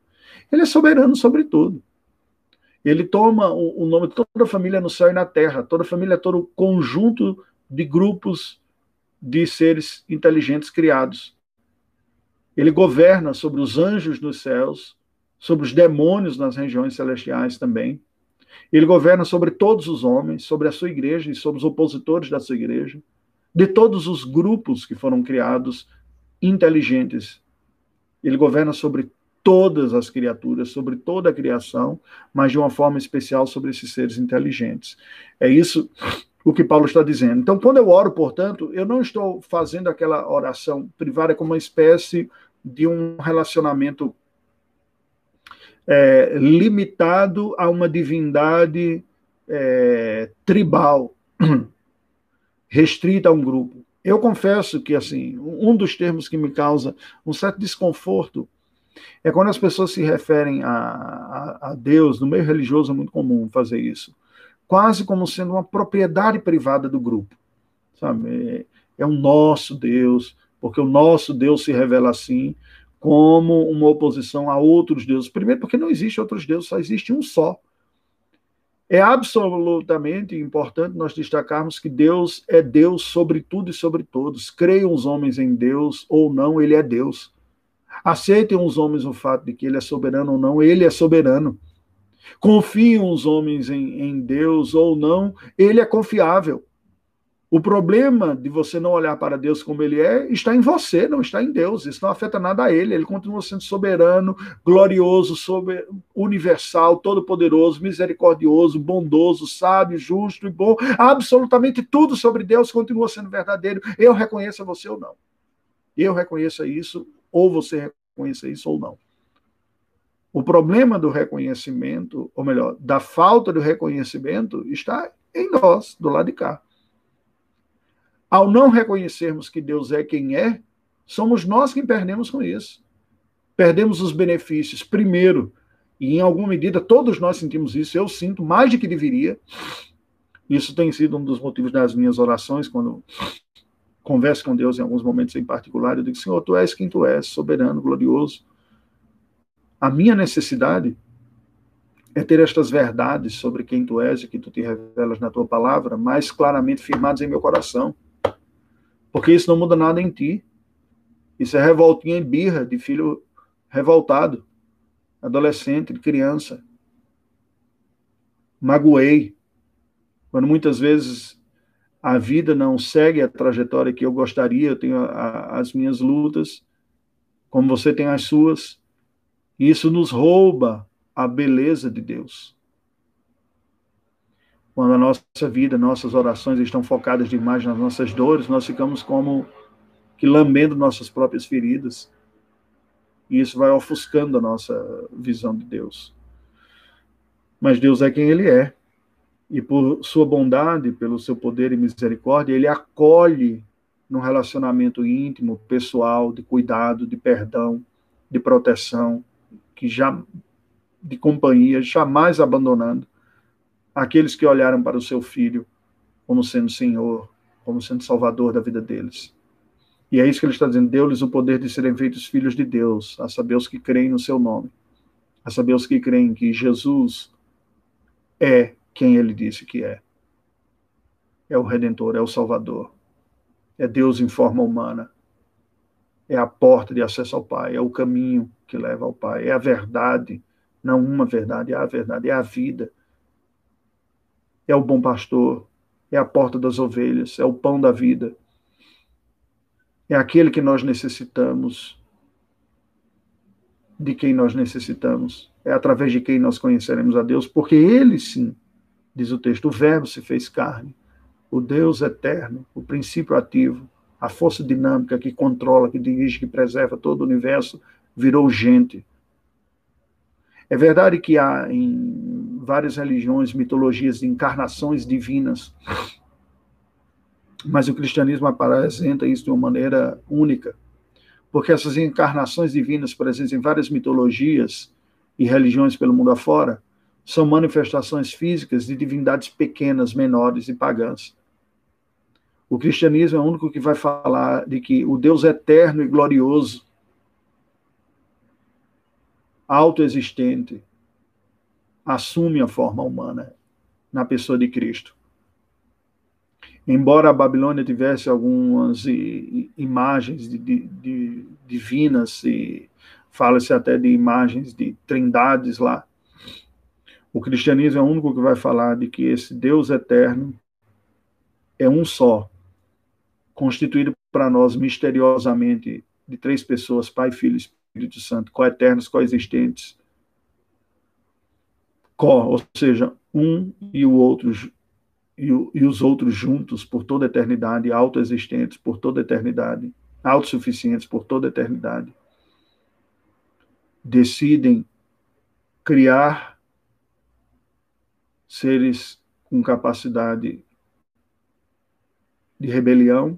ele é soberano sobre tudo. Ele toma o, o nome de toda a família no céu e na terra. Toda a família é todo o conjunto de grupos de seres inteligentes criados. Ele governa sobre os anjos nos céus, sobre os demônios nas regiões celestiais também. Ele governa sobre todos os homens, sobre a sua igreja e sobre os opositores da sua igreja, de todos os grupos que foram criados inteligentes. Ele governa sobre todas as criaturas, sobre toda a criação, mas de uma forma especial sobre esses seres inteligentes. É isso o que Paulo está dizendo. Então, quando eu oro, portanto, eu não estou fazendo aquela oração privada como uma espécie de um relacionamento é, limitado a uma divindade é, tribal, [clears throat] restrita a um grupo. Eu confesso que, assim, um dos termos que me causa um certo desconforto é quando as pessoas se referem a, a, a Deus, no meio religioso é muito comum fazer isso quase como sendo uma propriedade privada do grupo. Sabe? É, é o nosso Deus, porque o nosso Deus se revela assim, como uma oposição a outros deuses. Primeiro, porque não existe outros deuses, só existe um só. É absolutamente importante nós destacarmos que Deus é Deus sobre tudo e sobre todos. Creiam os homens em Deus ou não, ele é Deus. Aceitem os homens o fato de que ele é soberano ou não, ele é soberano. Confiam os homens em, em Deus ou não, ele é confiável. O problema de você não olhar para Deus como ele é está em você, não está em Deus. Isso não afeta nada a ele. Ele continua sendo soberano, glorioso, universal, todo-poderoso, misericordioso, bondoso, sábio, justo e bom. Absolutamente tudo sobre Deus continua sendo verdadeiro. Eu reconheça você ou não. Eu reconheça isso, ou você reconheça isso ou não. O problema do reconhecimento, ou melhor, da falta do reconhecimento, está em nós, do lado de cá. Ao não reconhecermos que Deus é quem é, somos nós quem perdemos com isso. Perdemos os benefícios, primeiro, e em alguma medida todos nós sentimos isso, eu sinto mais do que deveria. Isso tem sido um dos motivos das minhas orações, quando converso com Deus em alguns momentos em particular, eu digo, Senhor, Tu és quem Tu és, soberano, glorioso, a minha necessidade é ter estas verdades sobre quem tu és e que tu te revelas na tua palavra mais claramente firmadas em meu coração. Porque isso não muda nada em ti. Isso é revoltinha e birra de filho revoltado, adolescente, de criança. magoei, quando muitas vezes a vida não segue a trajetória que eu gostaria, eu tenho a, a, as minhas lutas, como você tem as suas, e isso nos rouba a beleza de Deus. Quando a nossa vida, nossas orações estão focadas demais nas nossas dores, nós ficamos como que lambendo nossas próprias feridas. E isso vai ofuscando a nossa visão de Deus. Mas Deus é quem Ele é. E por sua bondade, pelo seu poder e misericórdia, Ele acolhe num relacionamento íntimo, pessoal, de cuidado, de perdão, de proteção, que já de companhia, jamais abandonando aqueles que olharam para o seu filho como sendo Senhor, como sendo Salvador da vida deles. E é isso que ele está dizendo: deu-lhes o poder de serem feitos filhos de Deus, a saber os que creem no seu nome, a saber os que creem que Jesus é quem ele disse que é. É o Redentor, é o Salvador, é Deus em forma humana, é a porta de acesso ao Pai, é o caminho que leva ao Pai, é a verdade, não uma verdade, é a verdade, é a vida é o bom pastor, é a porta das ovelhas, é o pão da vida, é aquele que nós necessitamos, de quem nós necessitamos, é através de quem nós conheceremos a Deus, porque ele sim, diz o texto, o Verbo se fez carne, o Deus eterno, o princípio ativo, a força dinâmica que controla, que dirige, que preserva todo o universo, virou gente. É verdade que há em várias religiões, mitologias encarnações divinas. Mas o cristianismo apresenta isso de uma maneira única, porque essas encarnações divinas presentes em várias mitologias e religiões pelo mundo afora são manifestações físicas de divindades pequenas, menores e pagãs. O cristianismo é o único que vai falar de que o Deus eterno e glorioso, autoexistente, assume a forma humana na pessoa de Cristo. Embora a Babilônia tivesse algumas imagens de, de, de divinas e fala-se até de imagens de trindades lá, o cristianismo é o único que vai falar de que esse Deus eterno é um só, constituído para nós misteriosamente de três pessoas, Pai, Filho e Espírito Santo, coeternos, coexistentes, có, ou seja, um e o e, e os outros juntos por toda a eternidade, autoexistentes por toda a eternidade, autossuficientes por toda a eternidade, decidem criar seres com capacidade de rebelião,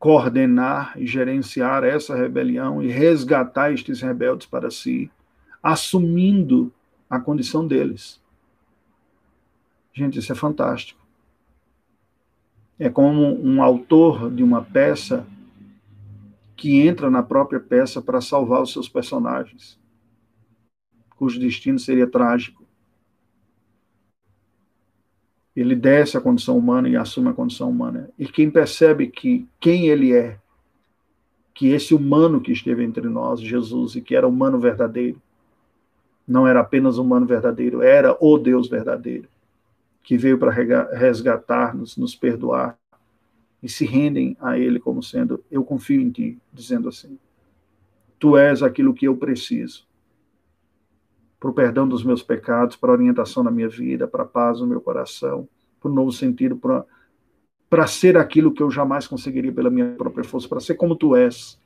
coordenar e gerenciar essa rebelião e resgatar estes rebeldes para si, assumindo a condição deles. Gente, isso é fantástico. É como um autor de uma peça que entra na própria peça para salvar os seus personagens, cujo destino seria trágico. Ele desce a condição humana e assume a condição humana. E quem percebe que quem ele é, que esse humano que esteve entre nós, Jesus, e que era humano verdadeiro, não era apenas humano verdadeiro, era o Deus verdadeiro, que veio para resgatar-nos, nos perdoar, e se rendem a Ele como sendo: Eu confio em Ti, dizendo assim: Tu és aquilo que eu preciso para o perdão dos meus pecados, para a orientação na minha vida, para a paz no meu coração, para um novo sentido, para, para ser aquilo que eu jamais conseguiria pela minha própria força, para ser como Tu és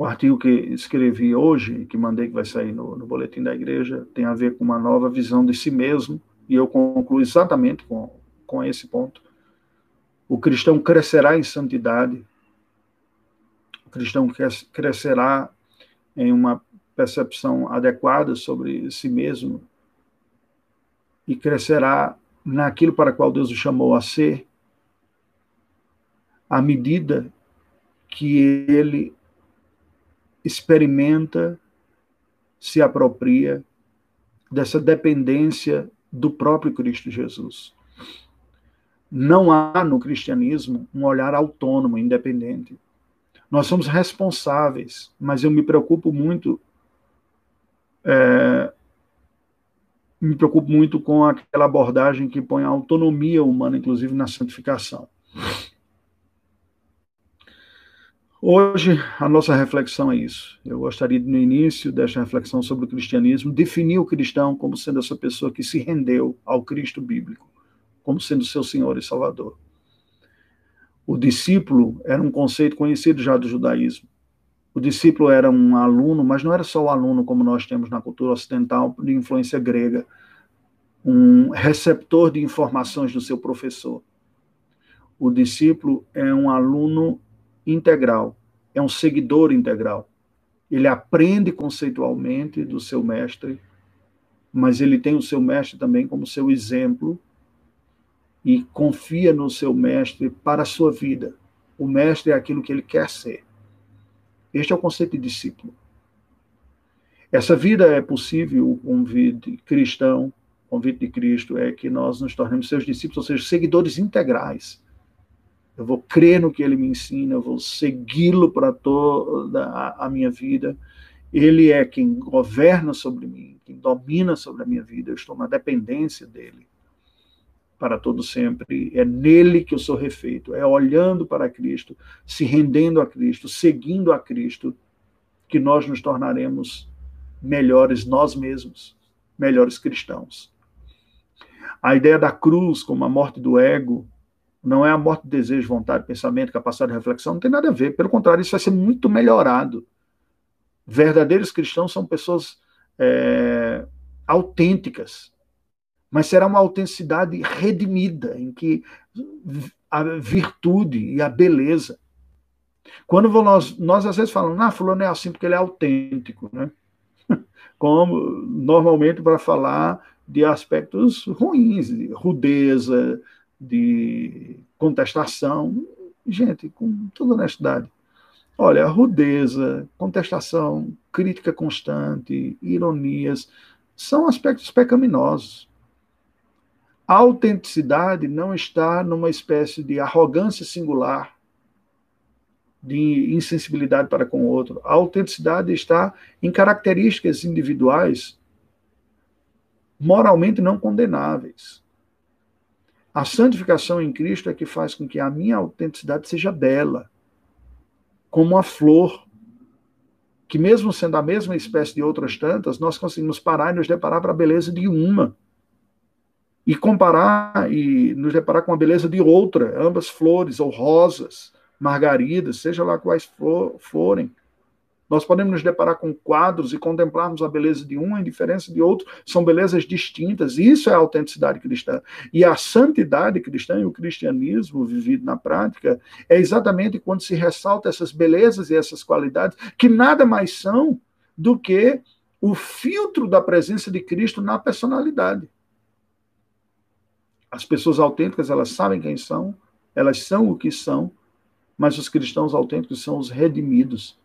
o artigo que escrevi hoje, que mandei que vai sair no, no boletim da igreja, tem a ver com uma nova visão de si mesmo, e eu concluo exatamente com, com esse ponto. O cristão crescerá em santidade, o cristão crescerá em uma percepção adequada sobre si mesmo e crescerá naquilo para qual Deus o chamou a ser, à medida que ele experimenta, se apropria dessa dependência do próprio Cristo Jesus. Não há no cristianismo um olhar autônomo, independente. Nós somos responsáveis, mas eu me preocupo muito é, me preocupo muito com aquela abordagem que põe a autonomia humana, inclusive, na santificação. Hoje, a nossa reflexão é isso. Eu gostaria, no início desta reflexão sobre o cristianismo, definir o cristão como sendo essa pessoa que se rendeu ao Cristo bíblico, como sendo seu Senhor e Salvador. O discípulo era um conceito conhecido já do judaísmo. O discípulo era um aluno, mas não era só o aluno como nós temos na cultura ocidental, de influência grega, um receptor de informações do seu professor. O discípulo é um aluno integral, é um seguidor integral. Ele aprende conceitualmente do seu mestre, mas ele tem o seu mestre também como seu exemplo e confia no seu mestre para a sua vida. O mestre é aquilo que ele quer ser. Este é o conceito de discípulo. Essa vida é possível, o convite cristão, o convite de Cristo é que nós nos tornemos seus discípulos, ou seja, seguidores integrais eu vou crer no que ele me ensina, eu vou segui-lo para toda a minha vida. Ele é quem governa sobre mim, quem domina sobre a minha vida. Eu estou na dependência dele para todo sempre. É nele que eu sou refeito. É olhando para Cristo, se rendendo a Cristo, seguindo a Cristo, que nós nos tornaremos melhores nós mesmos, melhores cristãos. A ideia da cruz como a morte do ego não é a morte do desejo, vontade, pensamento, capacidade de reflexão, não tem nada a ver. Pelo contrário, isso vai ser muito melhorado. Verdadeiros cristãos são pessoas é, autênticas, mas será uma autenticidade redimida, em que a virtude e a beleza. Quando nós, nós às vezes falamos, ah, fulano é assim porque ele é autêntico, né? [laughs] Como normalmente para falar de aspectos ruins, de rudeza, de contestação. Gente, com toda honestidade, olha, rudeza, contestação, crítica constante, ironias, são aspectos pecaminosos. A autenticidade não está numa espécie de arrogância singular, de insensibilidade para com o outro. A autenticidade está em características individuais moralmente não condenáveis. A santificação em Cristo é que faz com que a minha autenticidade seja bela, como a flor, que mesmo sendo a mesma espécie de outras tantas, nós conseguimos parar e nos deparar para a beleza de uma. E comparar e nos deparar com a beleza de outra, ambas flores ou rosas, margaridas, seja lá quais for, forem. Nós podemos nos deparar com quadros e contemplarmos a beleza de um, a indiferença de outro, são belezas distintas. Isso é a autenticidade cristã. E a santidade cristã e o cristianismo vivido na prática é exatamente quando se ressalta essas belezas e essas qualidades, que nada mais são do que o filtro da presença de Cristo na personalidade. As pessoas autênticas, elas sabem quem são, elas são o que são, mas os cristãos autênticos são os redimidos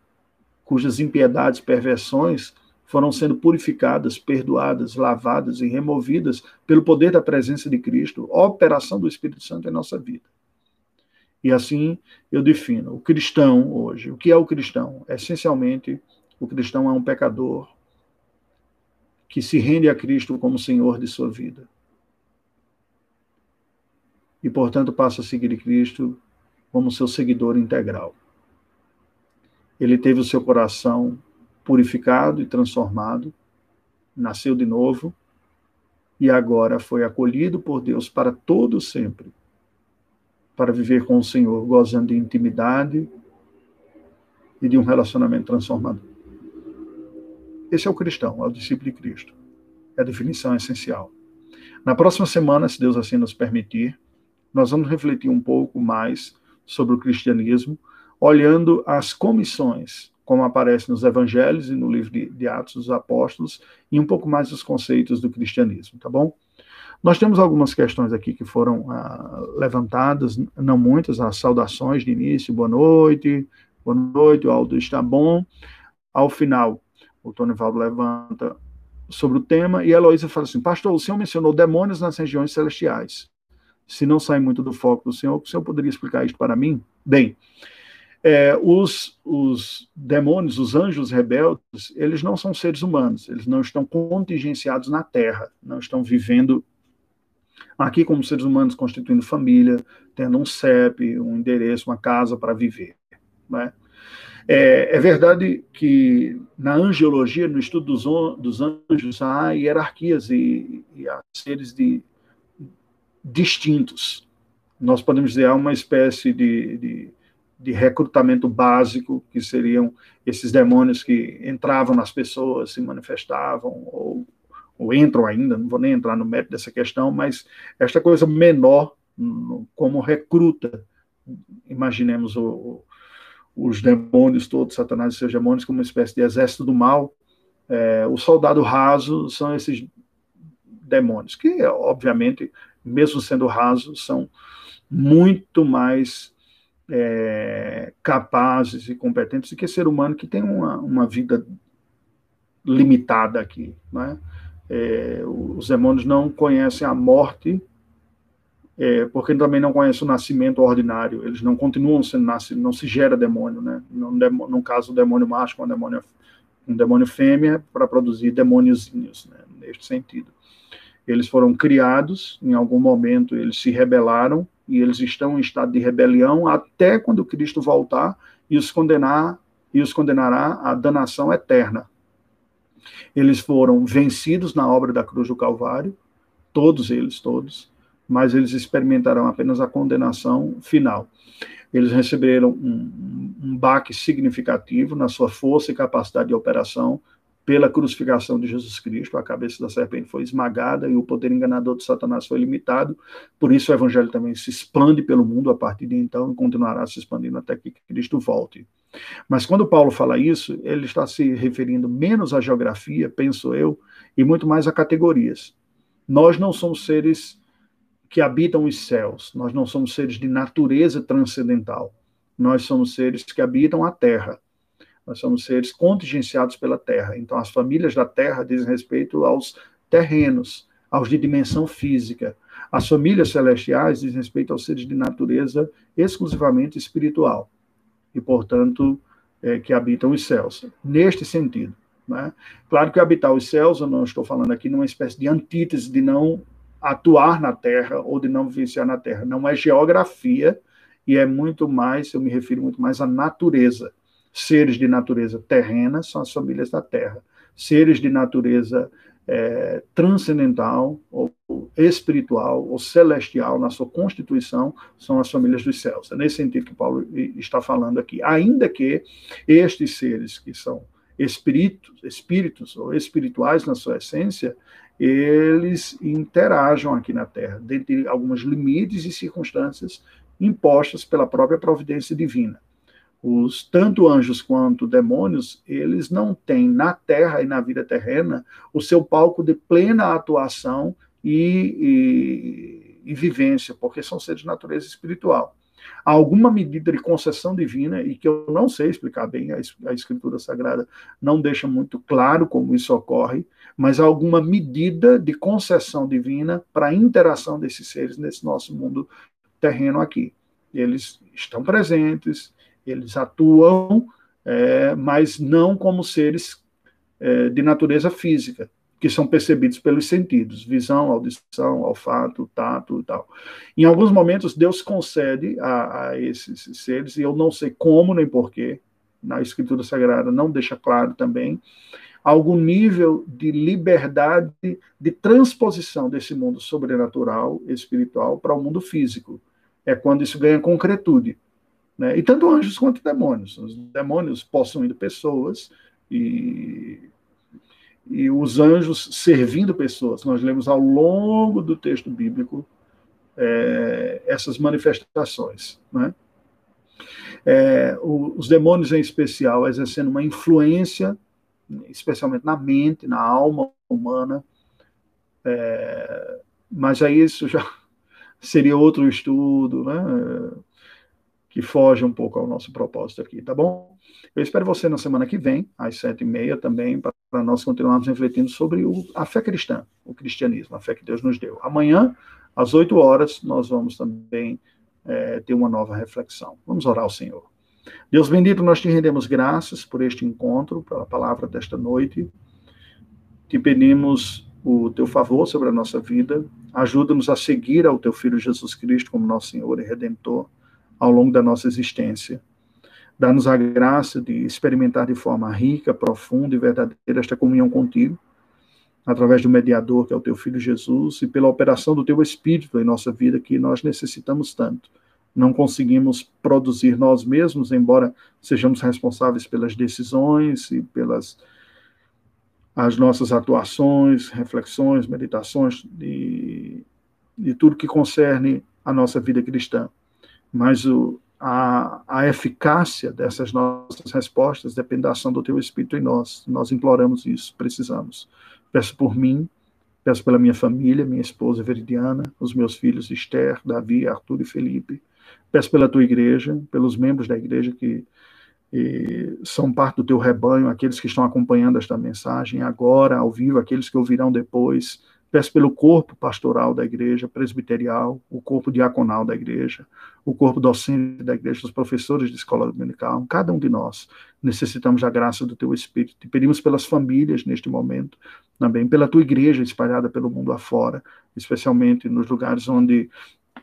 cujas impiedades, perversões foram sendo purificadas, perdoadas, lavadas e removidas pelo poder da presença de Cristo, operação do Espírito Santo em nossa vida. E assim eu defino o cristão hoje. O que é o cristão? Essencialmente, o cristão é um pecador que se rende a Cristo como Senhor de sua vida. E, portanto, passa a seguir Cristo como seu seguidor integral ele teve o seu coração purificado e transformado, nasceu de novo e agora foi acolhido por Deus para todo sempre, para viver com o Senhor, gozando de intimidade e de um relacionamento transformador. Esse é o cristão, é o discípulo de Cristo. É a definição essencial. Na próxima semana, se Deus assim nos permitir, nós vamos refletir um pouco mais sobre o cristianismo olhando as comissões, como aparece nos evangelhos e no livro de, de Atos dos Apóstolos, e um pouco mais dos conceitos do cristianismo, tá bom? Nós temos algumas questões aqui que foram ah, levantadas, não muitas, as saudações de início, boa noite, boa noite, o Aldo está bom. Ao final, o Tony Valdo levanta sobre o tema e a Heloísa fala assim: Pastor, o senhor mencionou demônios nas regiões celestiais. Se não sai muito do foco do senhor, o senhor poderia explicar isso para mim? Bem, é, os, os demônios, os anjos rebeldes, eles não são seres humanos, eles não estão contingenciados na Terra, não estão vivendo aqui como seres humanos, constituindo família, tendo um CEP, um endereço, uma casa para viver. Né? É, é, verdade que na angiologia, no estudo dos, dos anjos, há hierarquias e, e há seres de, distintos. Nós podemos dizer, há uma espécie de, de de recrutamento básico, que seriam esses demônios que entravam nas pessoas, se manifestavam, ou, ou entram ainda, não vou nem entrar no mérito dessa questão, mas esta coisa menor, como recruta, imaginemos o, os demônios todos, Satanás e seus demônios, como uma espécie de exército do mal. É, o soldado raso são esses demônios, que, obviamente, mesmo sendo rasos, são muito mais é, capazes e competentes do que ser humano que tem uma, uma vida limitada aqui. Né? É, os demônios não conhecem a morte, é, porque também não conhecem o nascimento ordinário. Eles não continuam sendo nascidos, não se gera demônio. Né? No, no caso, o demônio macho com um demônio, um demônio fêmea para produzir demôniozinhos, né? neste sentido. Eles foram criados, em algum momento eles se rebelaram e eles estão em estado de rebelião até quando Cristo voltar e os condenar e os condenará à danação eterna. Eles foram vencidos na obra da cruz do Calvário, todos eles, todos, mas eles experimentarão apenas a condenação final. Eles receberam um, um baque significativo na sua força e capacidade de operação, pela crucificação de Jesus Cristo, a cabeça da serpente foi esmagada e o poder enganador de Satanás foi limitado. Por isso o evangelho também se expande pelo mundo a partir de então e continuará se expandindo até que Cristo volte. Mas quando Paulo fala isso, ele está se referindo menos à geografia, penso eu, e muito mais a categorias. Nós não somos seres que habitam os céus, nós não somos seres de natureza transcendental. Nós somos seres que habitam a terra. Nós somos seres contingenciados pela terra. Então, as famílias da terra dizem respeito aos terrenos, aos de dimensão física. As famílias celestiais dizem respeito aos seres de natureza exclusivamente espiritual. E, portanto, é, que habitam os céus. Neste sentido. Né? Claro que habitar os céus, eu não estou falando aqui numa espécie de antítese de não atuar na terra ou de não vivenciar na terra. Não é geografia e é muito mais, eu me refiro muito mais à natureza. Seres de natureza terrena são as famílias da Terra. Seres de natureza é, transcendental, ou espiritual, ou celestial, na sua constituição, são as famílias dos céus. É nesse sentido que Paulo está falando aqui. Ainda que estes seres que são espíritos, espíritos ou espirituais na sua essência, eles interajam aqui na Terra, dentro de alguns limites e circunstâncias impostas pela própria providência divina os tanto anjos quanto demônios, eles não têm na terra e na vida terrena o seu palco de plena atuação e, e, e vivência, porque são seres de natureza espiritual. Há alguma medida de concessão divina, e que eu não sei explicar bem, a, Escritura Sagrada não deixa muito claro como isso ocorre, mas há alguma medida de concessão divina para a interação desses seres nesse nosso mundo terreno aqui. Eles estão presentes, eles atuam, é, mas não como seres é, de natureza física, que são percebidos pelos sentidos, visão, audição, olfato, tato e tal. Em alguns momentos, Deus concede a, a esses seres, e eu não sei como nem porquê, na Escritura Sagrada não deixa claro também, algum nível de liberdade de transposição desse mundo sobrenatural, espiritual, para o mundo físico. É quando isso ganha concretude. Né? E tanto anjos quanto demônios. Os demônios possuindo pessoas e, e os anjos servindo pessoas. Nós lemos ao longo do texto bíblico é, essas manifestações. Né? É, os demônios, em especial, exercendo uma influência, especialmente na mente, na alma humana. É, mas aí isso já [laughs] seria outro estudo, né? Que foge um pouco ao nosso propósito aqui, tá bom? Eu espero você na semana que vem, às sete e meia também, para nós continuarmos refletindo sobre o, a fé cristã, o cristianismo, a fé que Deus nos deu. Amanhã, às oito horas, nós vamos também é, ter uma nova reflexão. Vamos orar ao Senhor. Deus bendito, nós te rendemos graças por este encontro, pela palavra desta noite. Te pedimos o teu favor sobre a nossa vida. Ajuda-nos a seguir ao teu Filho Jesus Cristo como nosso Senhor e Redentor ao longo da nossa existência. Dá-nos a graça de experimentar de forma rica, profunda e verdadeira esta comunhão contigo, através do mediador, que é o teu Filho Jesus, e pela operação do teu Espírito em nossa vida, que nós necessitamos tanto. Não conseguimos produzir nós mesmos, embora sejamos responsáveis pelas decisões e pelas as nossas atuações, reflexões, meditações de, de tudo que concerne a nossa vida cristã. Mas o, a, a eficácia dessas nossas respostas depende da ação do Teu Espírito em nós. Nós imploramos isso, precisamos. Peço por mim, peço pela minha família, minha esposa Veridiana, os meus filhos Esther, Davi, Arthur e Felipe. Peço pela tua igreja, pelos membros da igreja que são parte do teu rebanho, aqueles que estão acompanhando esta mensagem agora, ao vivo, aqueles que ouvirão depois. Peço pelo corpo pastoral da igreja presbiterial, o corpo diaconal da igreja, o corpo docente da igreja, os professores de escola dominical, cada um de nós necessitamos da graça do teu Espírito. Te pedimos pelas famílias neste momento, também pela tua igreja espalhada pelo mundo afora, especialmente nos lugares onde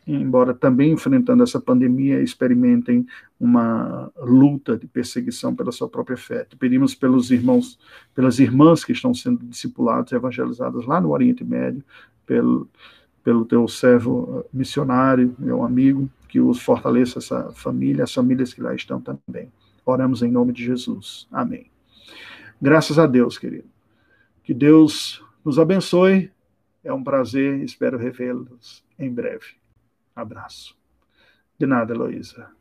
embora também enfrentando essa pandemia, experimentem uma luta de perseguição pela sua própria fé. Pedimos pelos irmãos, pelas irmãs que estão sendo discipuladas, evangelizadas lá no Oriente Médio, pelo, pelo teu servo missionário, meu amigo, que os fortaleça essa família, as famílias que lá estão também. Oramos em nome de Jesus. Amém. Graças a Deus, querido. Que Deus nos abençoe. É um prazer, espero revê-los em breve. Abraço. De nada, Heloísa.